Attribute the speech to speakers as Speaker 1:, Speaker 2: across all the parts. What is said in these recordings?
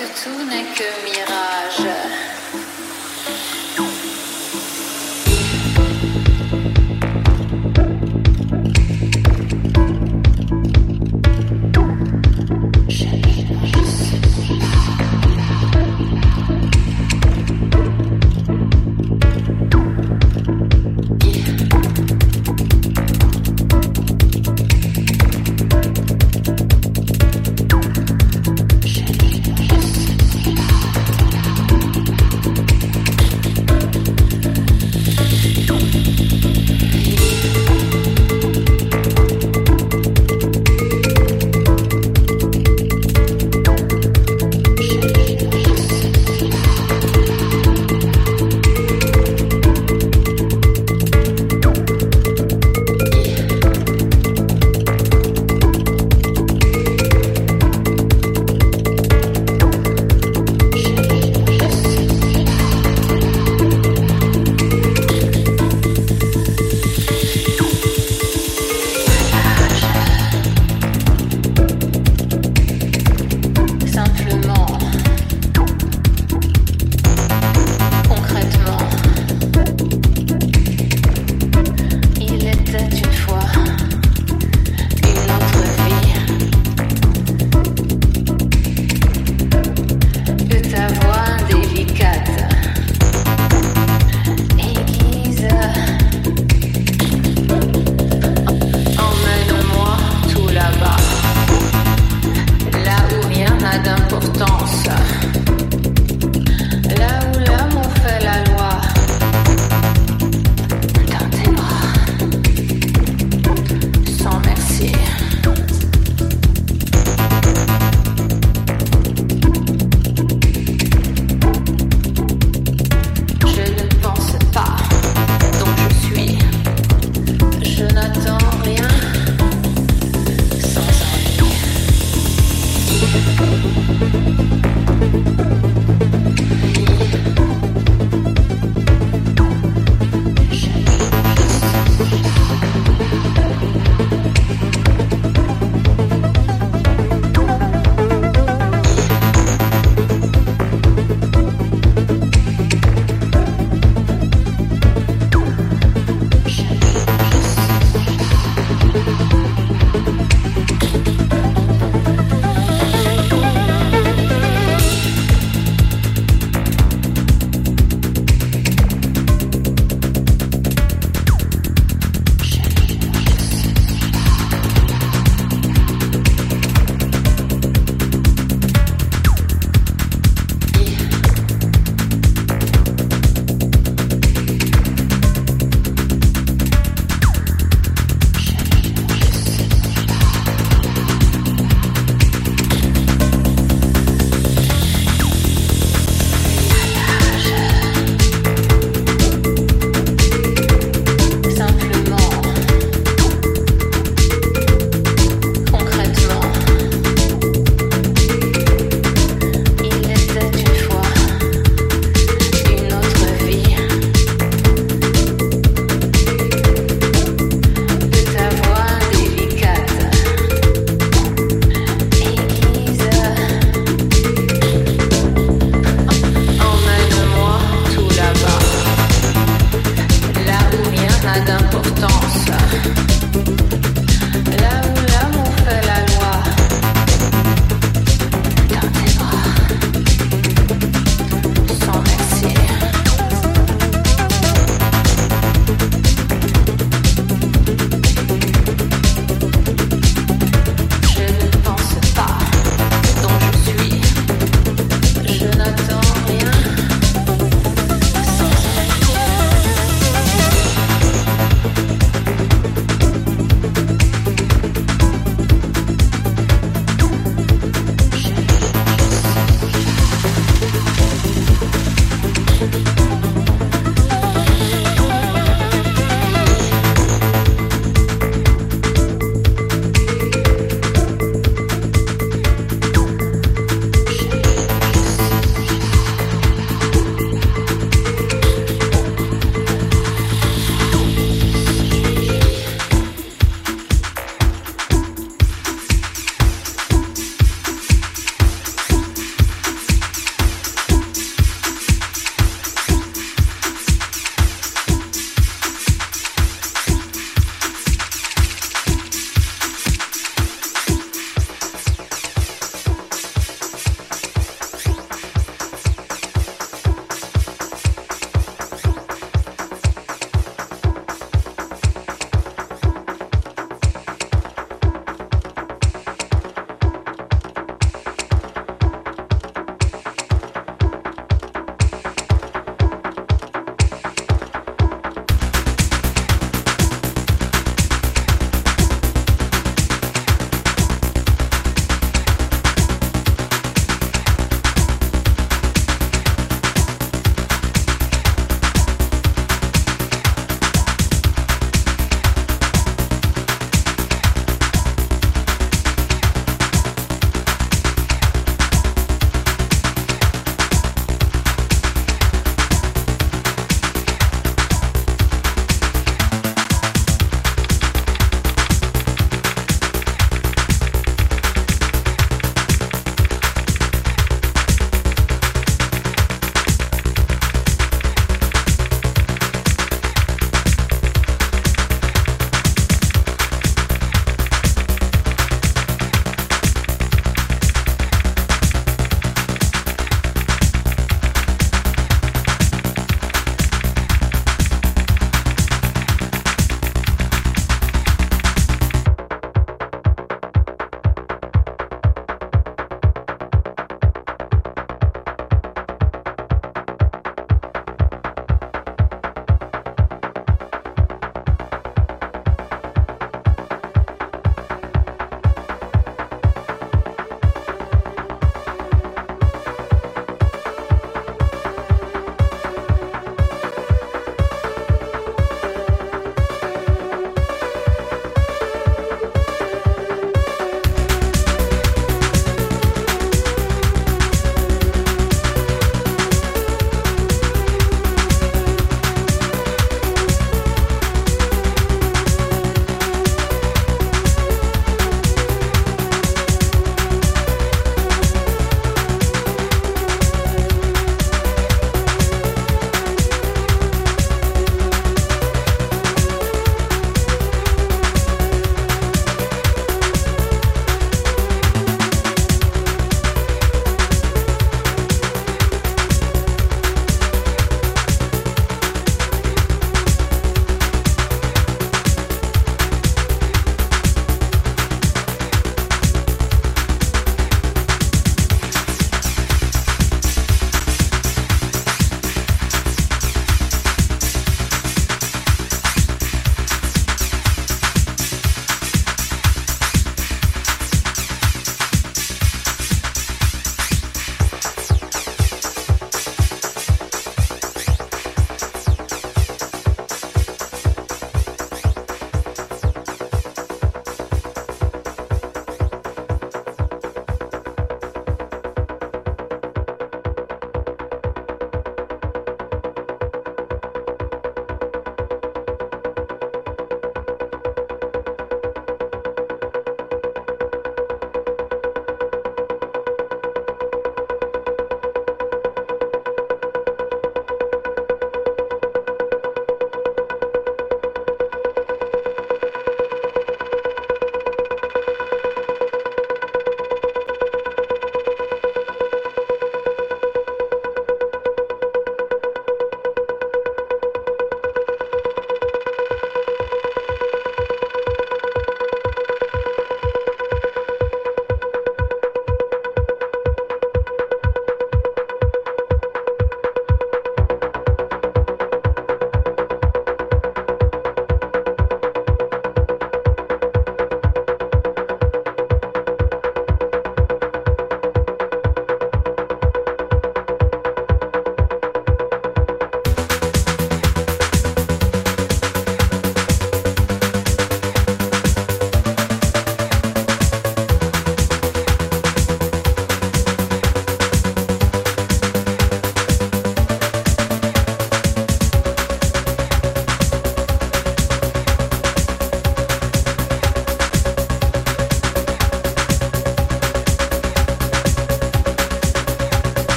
Speaker 1: Que tout n'est que mirage.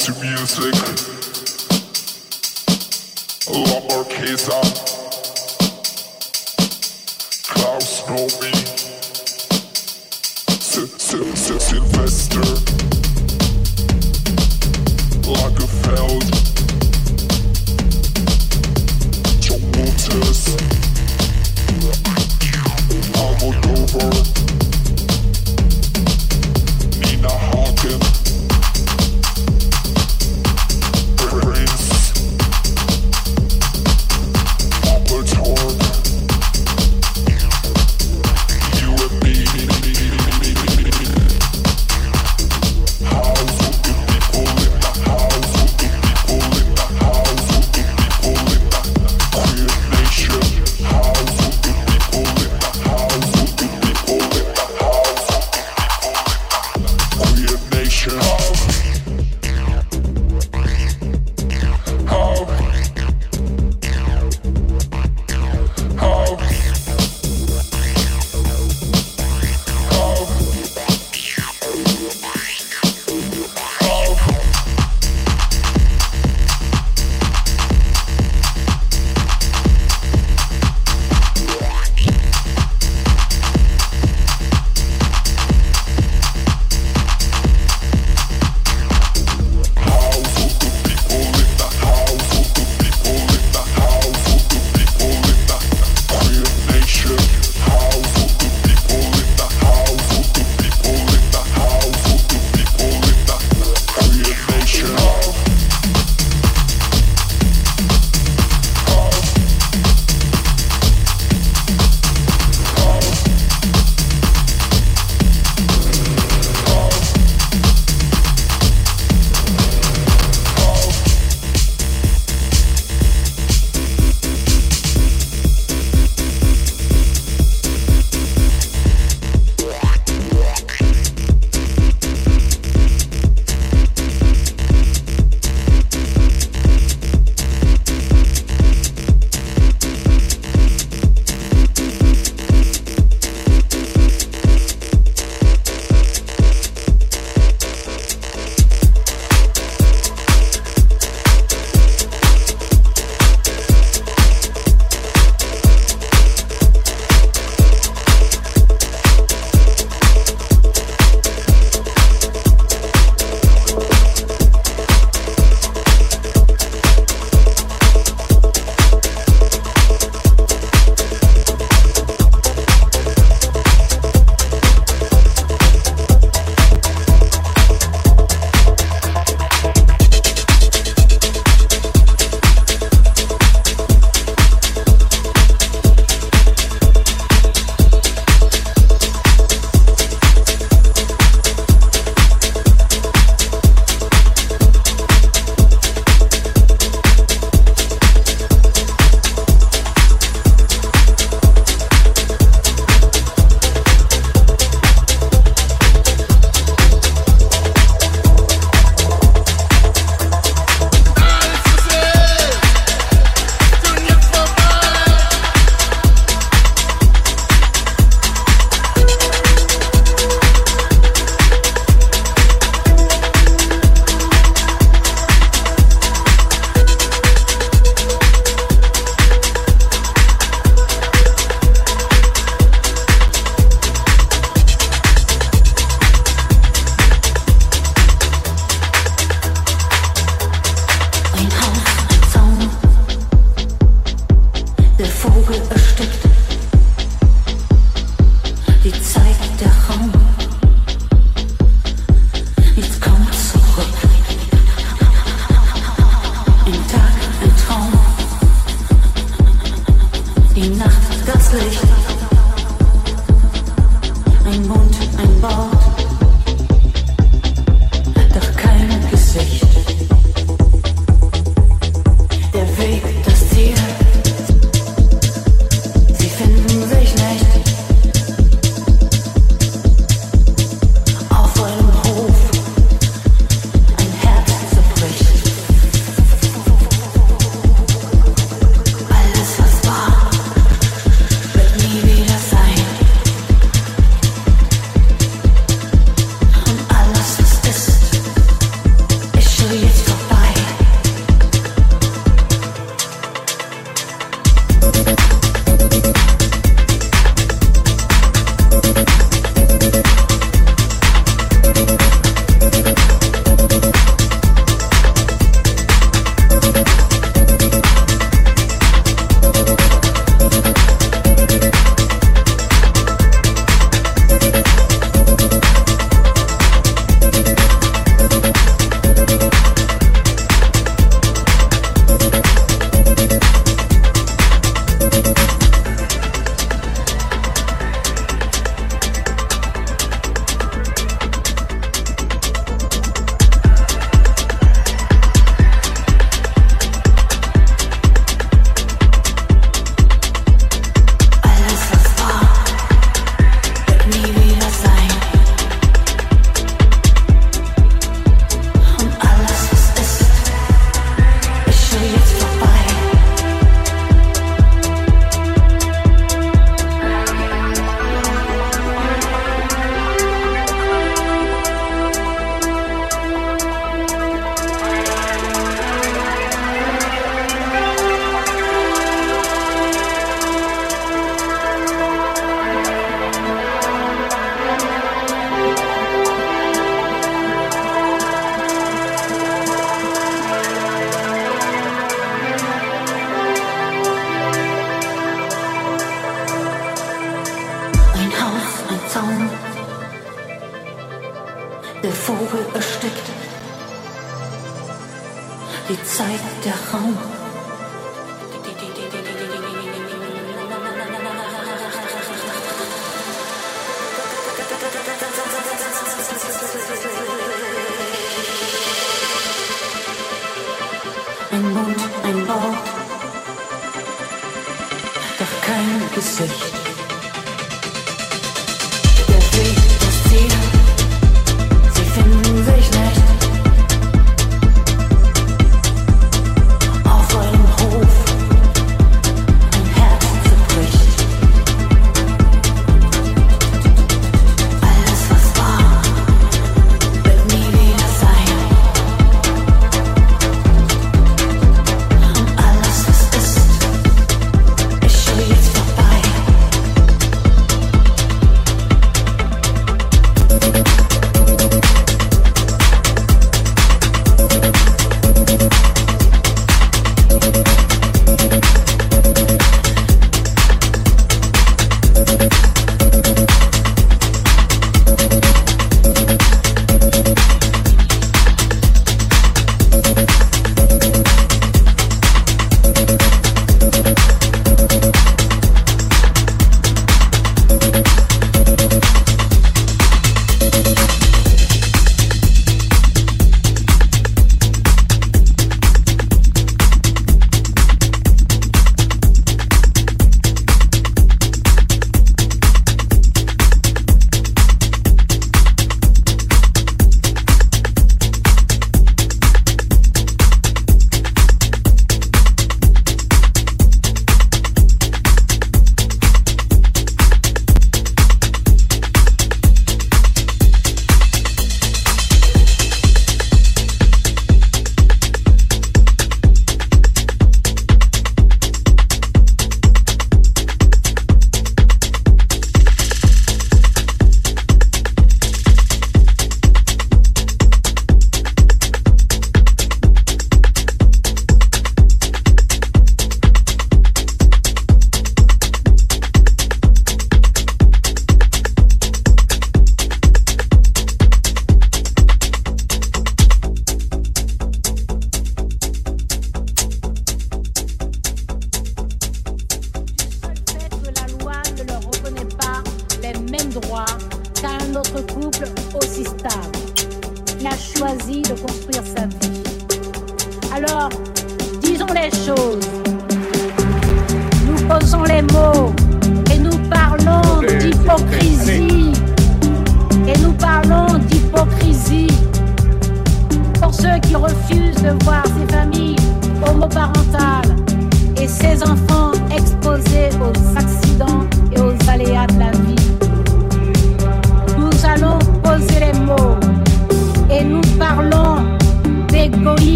Speaker 2: to music. Lamborghini,
Speaker 3: Klaus Nomi, Sylvester, Lagerfeld.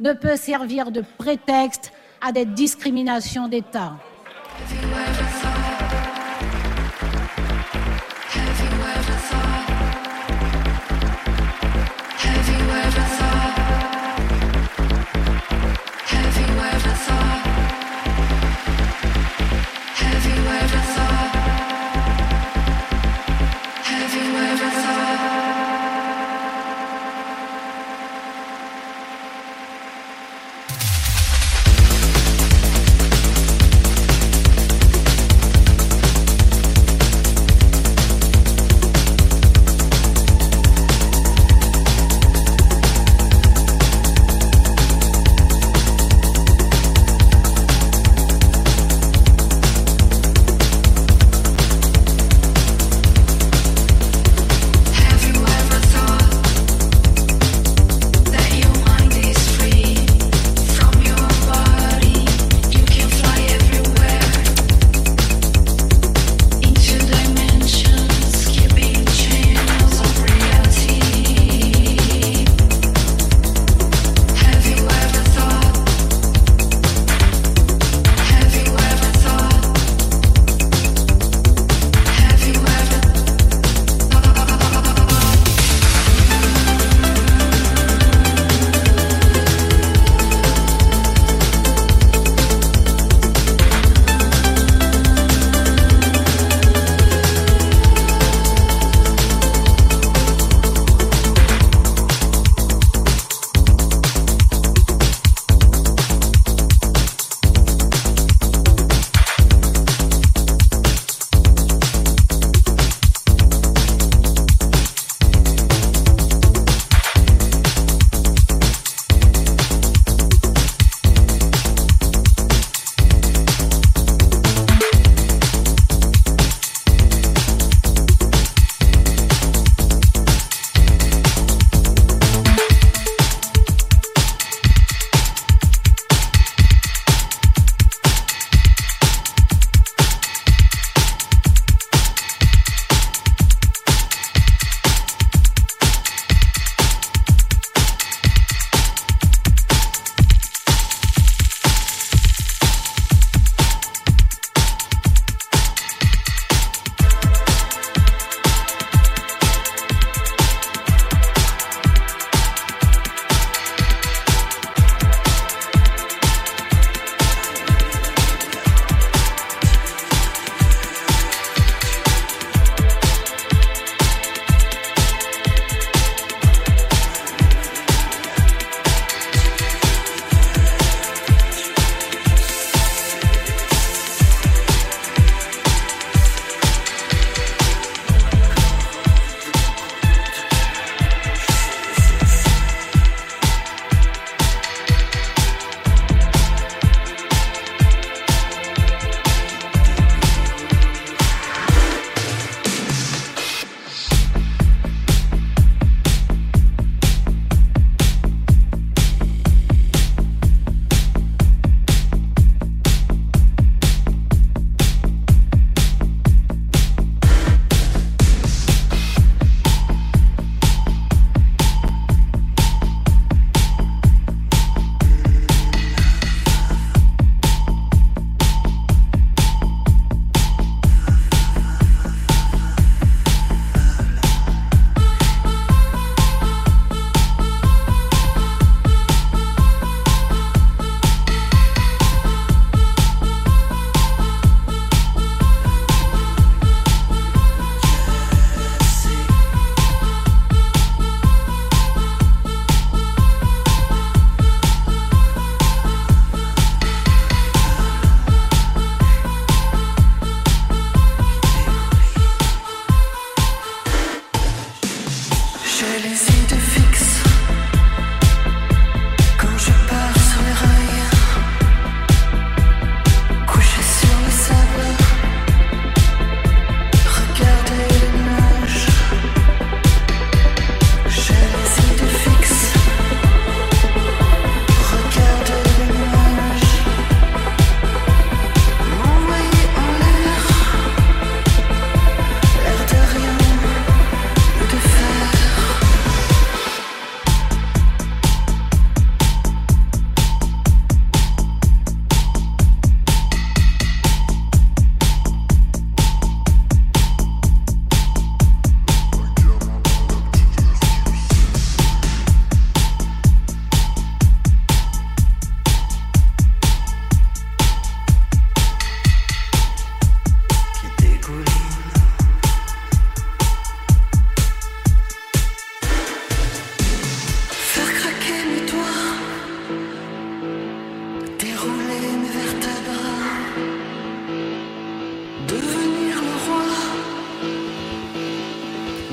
Speaker 3: Ne
Speaker 1: peut servir de prétexte à des discriminations d'État.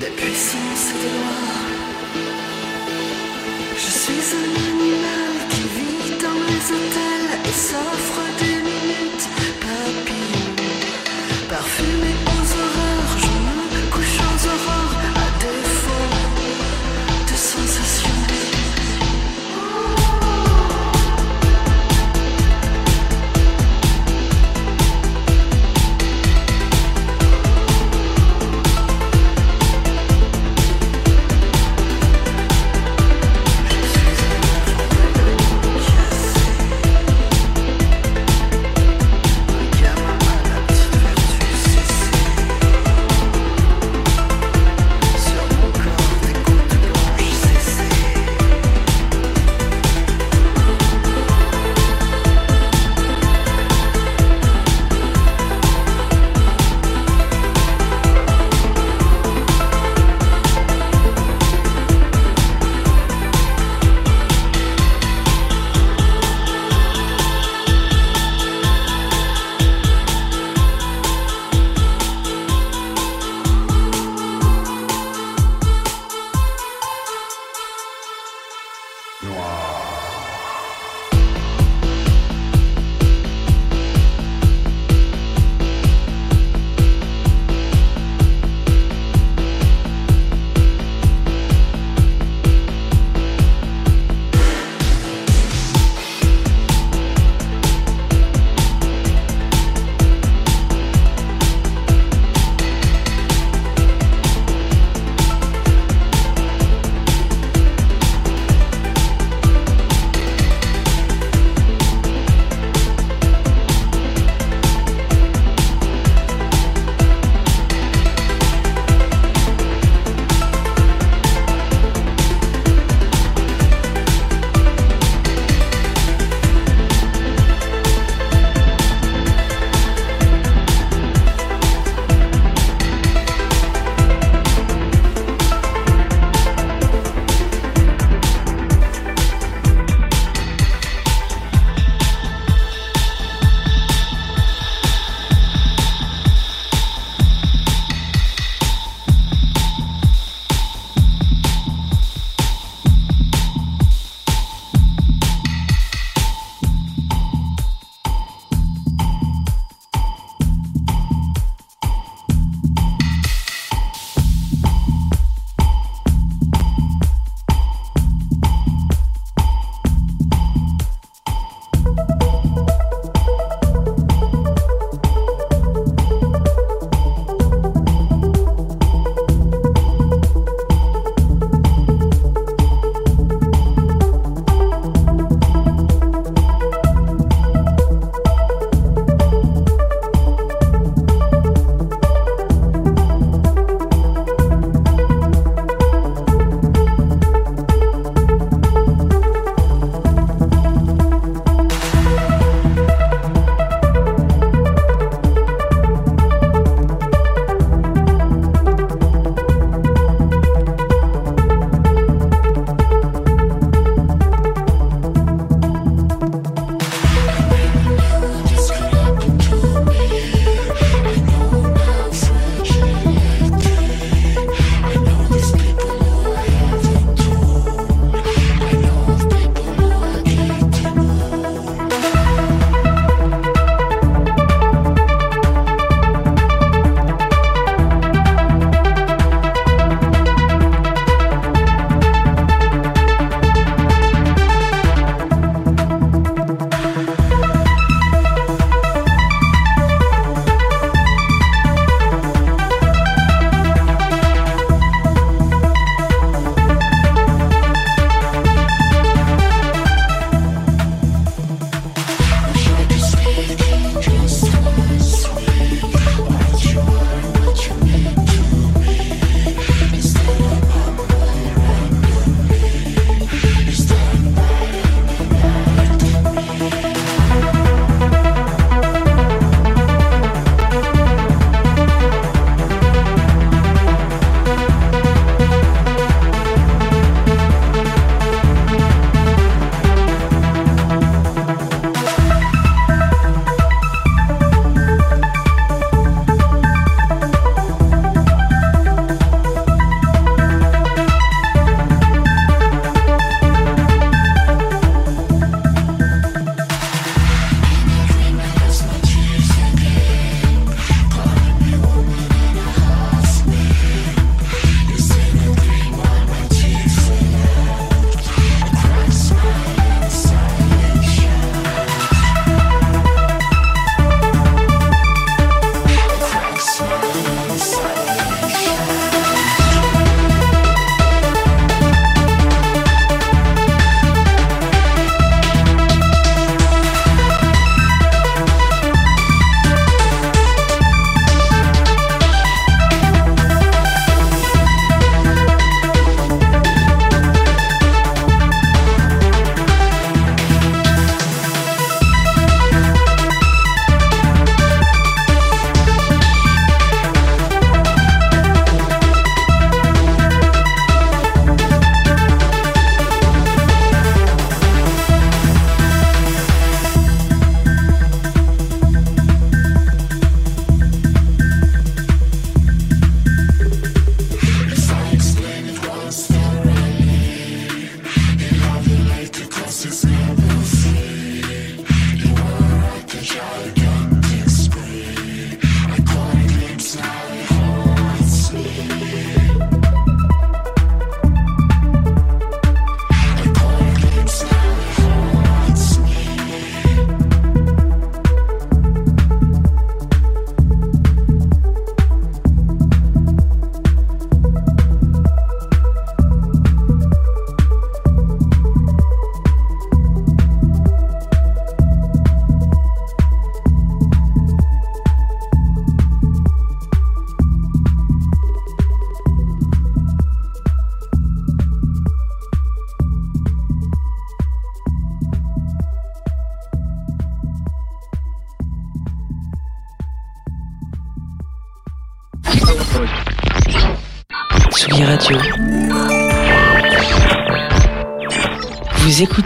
Speaker 2: de puissance et de gloire.
Speaker 4: Je suis un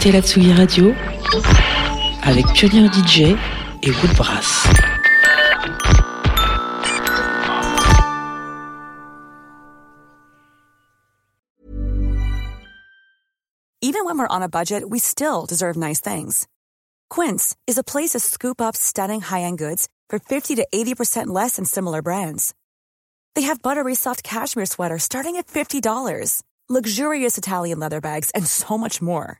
Speaker 4: écoutez la Tsugi Radio avec Pioneer DJ et Woodbrass.
Speaker 5: Even when we're on a budget, we still deserve nice things. Quince is a place to scoop up stunning high-end goods for 50 to 80% less than similar brands. They have buttery soft cashmere sweaters starting at $50, luxurious Italian leather bags, and so much more.